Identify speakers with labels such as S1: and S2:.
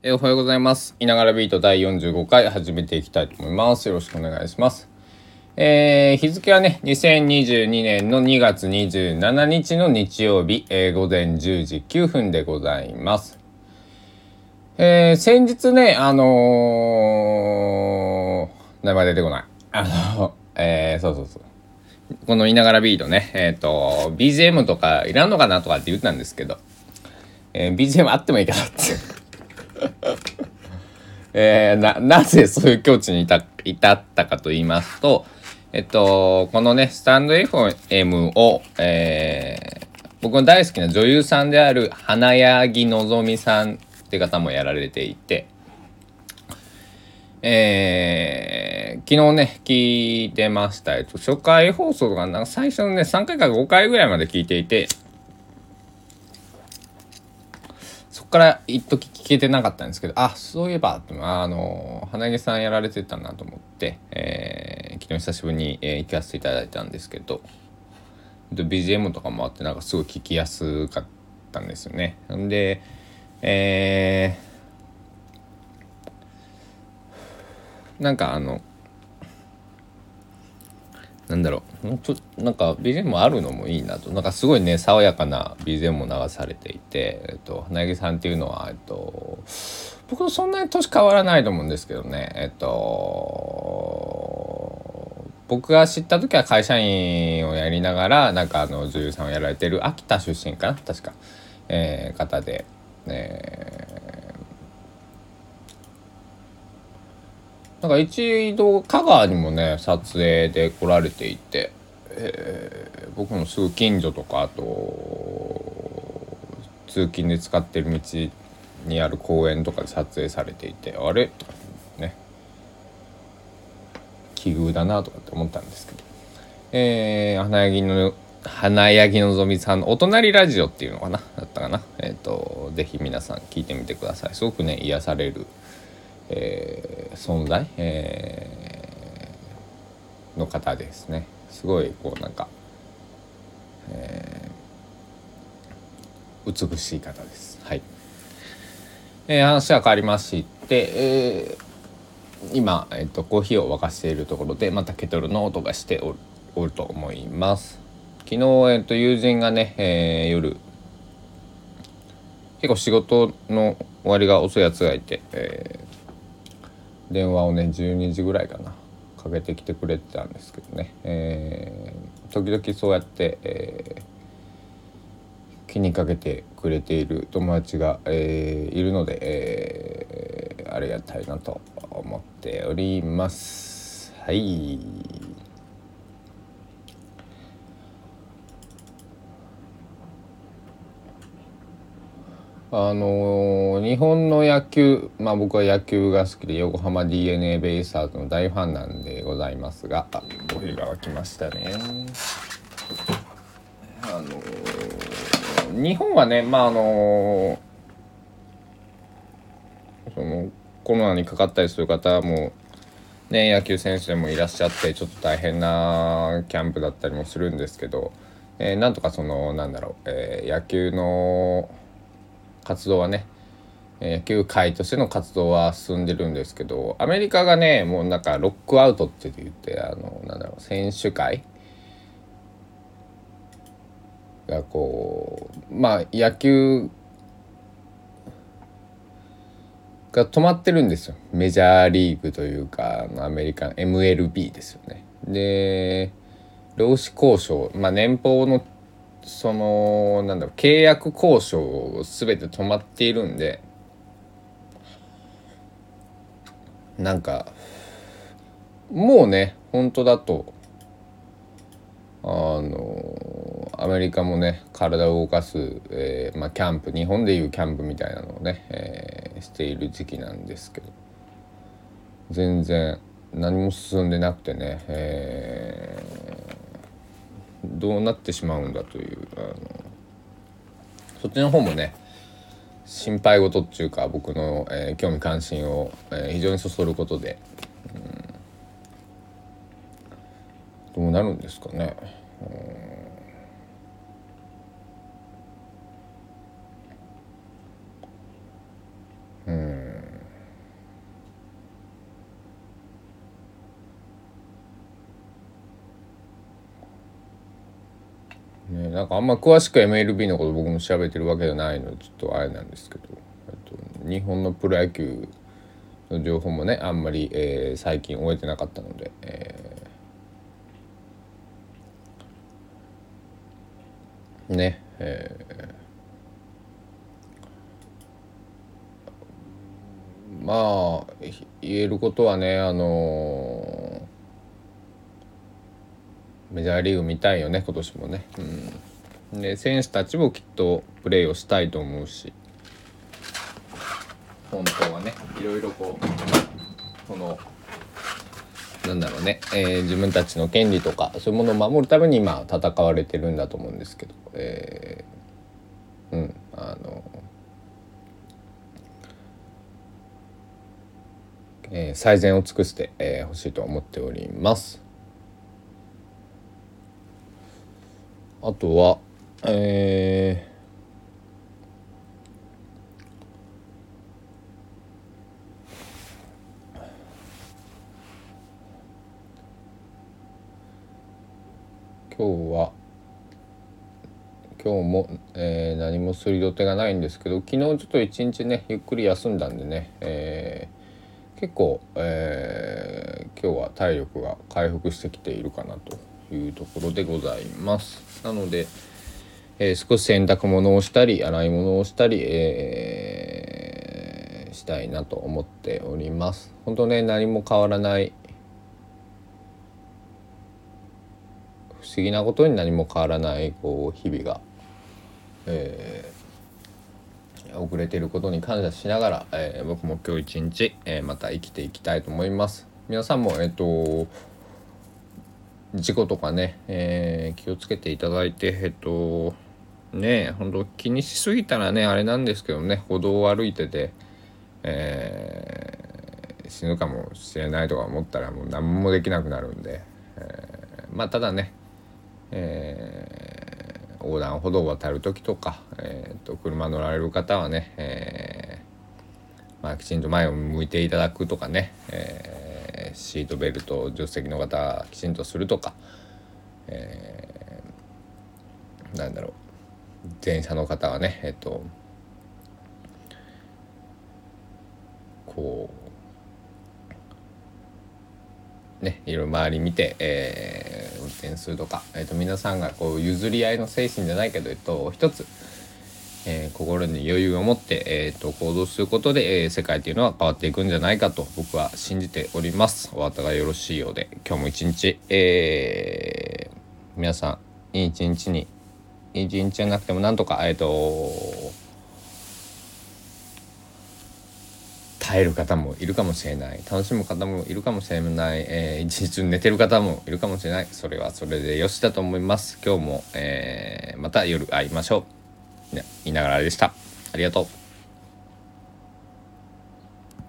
S1: えーおはようございます。いながらビート第45回始めていきたいと思います。よろしくお願いします。えー日付はね、2022年の2月27日の日曜日、えー午前10時9分でございます。えー先日ね、あのー名前出てこない。あの、えーそうそうそう。このいながらビートね、えっ、と、BGM とかいらんのかなとかって言ったんですけど、えー BGM あってもいいかなって。えーな、なぜそういう境地に至ったかと言いますと、えっと、このね、スタンド FM を、えー僕の大好きな女優さんである花柳のぞみさんって方もやられていて、えー昨日ね、聞いてました。えっと、初回放送とか、なんか最初のね、3回から5回ぐらいまで聞いていて、そこから一時聞けてなかったんですけど、あ、そういえば、あの、花毛さんやられてたなと思って、えー昨日久しぶりに、えー聞かせていただいたんですけど、BGM とかもあって、なんかすごい聞きやすかったんですよね。んで、えーなんかあの、なんだろう、ほんとなんか BGM あるのもいいなと、なんかすごいね、爽やかな BGM も流されていて、えっと、花柳さんっていうのは、えっと、僕とそんなに年変わらないと思うんですけどね、えっと、僕が知った時は会社員をやりながら、なんかあの女優さんをやられてる秋田出身かな？確か、えー方で、えーなんか一度香川にもね撮影で来られていて、えー僕のすぐ近所とかあと通勤で使ってる道にある公園とかで撮影されていてあれ？とかね。奇遇だなとかって思ったんですけど、えー、花柳の花柳のぞみさんの「お隣ラジオ」っていうのかな？だったかな？えっ、とぜひ皆さん聞いてみてください。すごくね癒されるえー存在、えーの方ですね。すごいこうなんか、えー美しい方です。はい、えー話は変わりまして、えー今、えっとコーヒーを沸かしているところでまたケトルの音がしておるおると思います。昨日、えっと友人がね、えー夜結構仕事の終わりが遅いやつがいて、えー電話をね12時ぐらいかなかけてきてくれてたんですけどね、えー時々そうやって、えー気にかけてくれている友達が、えーいるので、えーありがたいなと思っております。はい。あの日本の野球まあ僕は野球が好きで横浜 d n a ベイスターズの大ファンなんでございますがあコーヒーが沸きましたね。あの日本はねまああのそのコロナにかかったりする方もね野球選手でもいらっしゃってちょっと大変なキャンプだったりもするんですけど、えーなんとかそのなんだろう、えー野球の活動はね野球界としての活動は進んでるんですけどアメリカがねもうなんかロックアウトって言ってあのなんだろう選手会がこうまあ野球が止まってるんですよメジャーリーグというかアメリカン MLB ですよね。で労使交渉、まあ、年俸のそのなんだろう契約交渉を全て止まっているんでなんかもうね本当だとあのアメリカもね体を動かす、えーまあ、キャンプ日本でいうキャンプみたいなのをね、えーしている時期なんですけど全然何も進んでなくてね、えーどうなってしまうんだというあのそっちの方もね心配事っていうか僕の、えー興味関心を、えー非常にそそることで、うんどうなるんですかね。うんなんかあんま詳しく MLB のこと僕も調べてるわけじゃないのでちょっとあれなんですけど、えっと、日本のプロ野球の情報もねあんまり、えー、最近終えてなかったので、えー、ねえー、まあ言えることはねあのメジャーリーグ見たいよね今年もね。うん、で選手たちもきっとプレーをしたいと思うし本当はねいろいろこうそのなんだろうね、えー、自分たちの権利とかそういうものを守るために今戦われてるんだと思うんですけど、えー、うんあの、えー、最善を尽くしてほ、えー、しいと思っております。あとはえー、今日は今日も、えー、何もする予定がないんですけど昨日ちょっと一日ねゆっくり休んだんでね、えー、結構、えー、今日は体力が回復してきているかなというところでございます。なので、えー、少し洗濯物をしたり洗い物をしたり、えー、したいなと思っております。本当ね何も変わらない不思議なことに何も変わらないこう日々が、えー、遅れていることに感謝しながら、え、僕も今日一日、え、また生きていきたいと思います。皆さんもえっ、と事故とかね、えー、気をつけていただいてえっとね本当気にしすぎたらねあれなんですけどね歩道を歩いてて、えー、死ぬかもしれないとか思ったらもう何もできなくなるんで、えー、まあただね、えー、横断歩道を渡る時とか、えーと、と車乗られる方はね、えーまあ、きちんと前を向いていただくとかね、えーシートベルトを助手席の方きちんとするとか、えー、なんだろう。電車の方はねえっとこうねいろいろ周り見て、えー、運転するとか、えーと、皆さんがこう譲り合いの精神じゃないけど、えっと、一つ、心に余裕を持って、えーと、行動することで、えー、世界というのは変わっていくんじゃないかと僕は信じております。お後がよろしいようで今日も一日、えー、皆さんいい一日にいい一日じゃなくてもなんとかえっ、と耐える方もいるかもしれない。楽しむ方もいるかもしれない、えー、一日寝てる方もいるかもしれない。それはそれでよしだと思います。今日も、えー、また夜会いましょう。言いながらでした。ありがとう。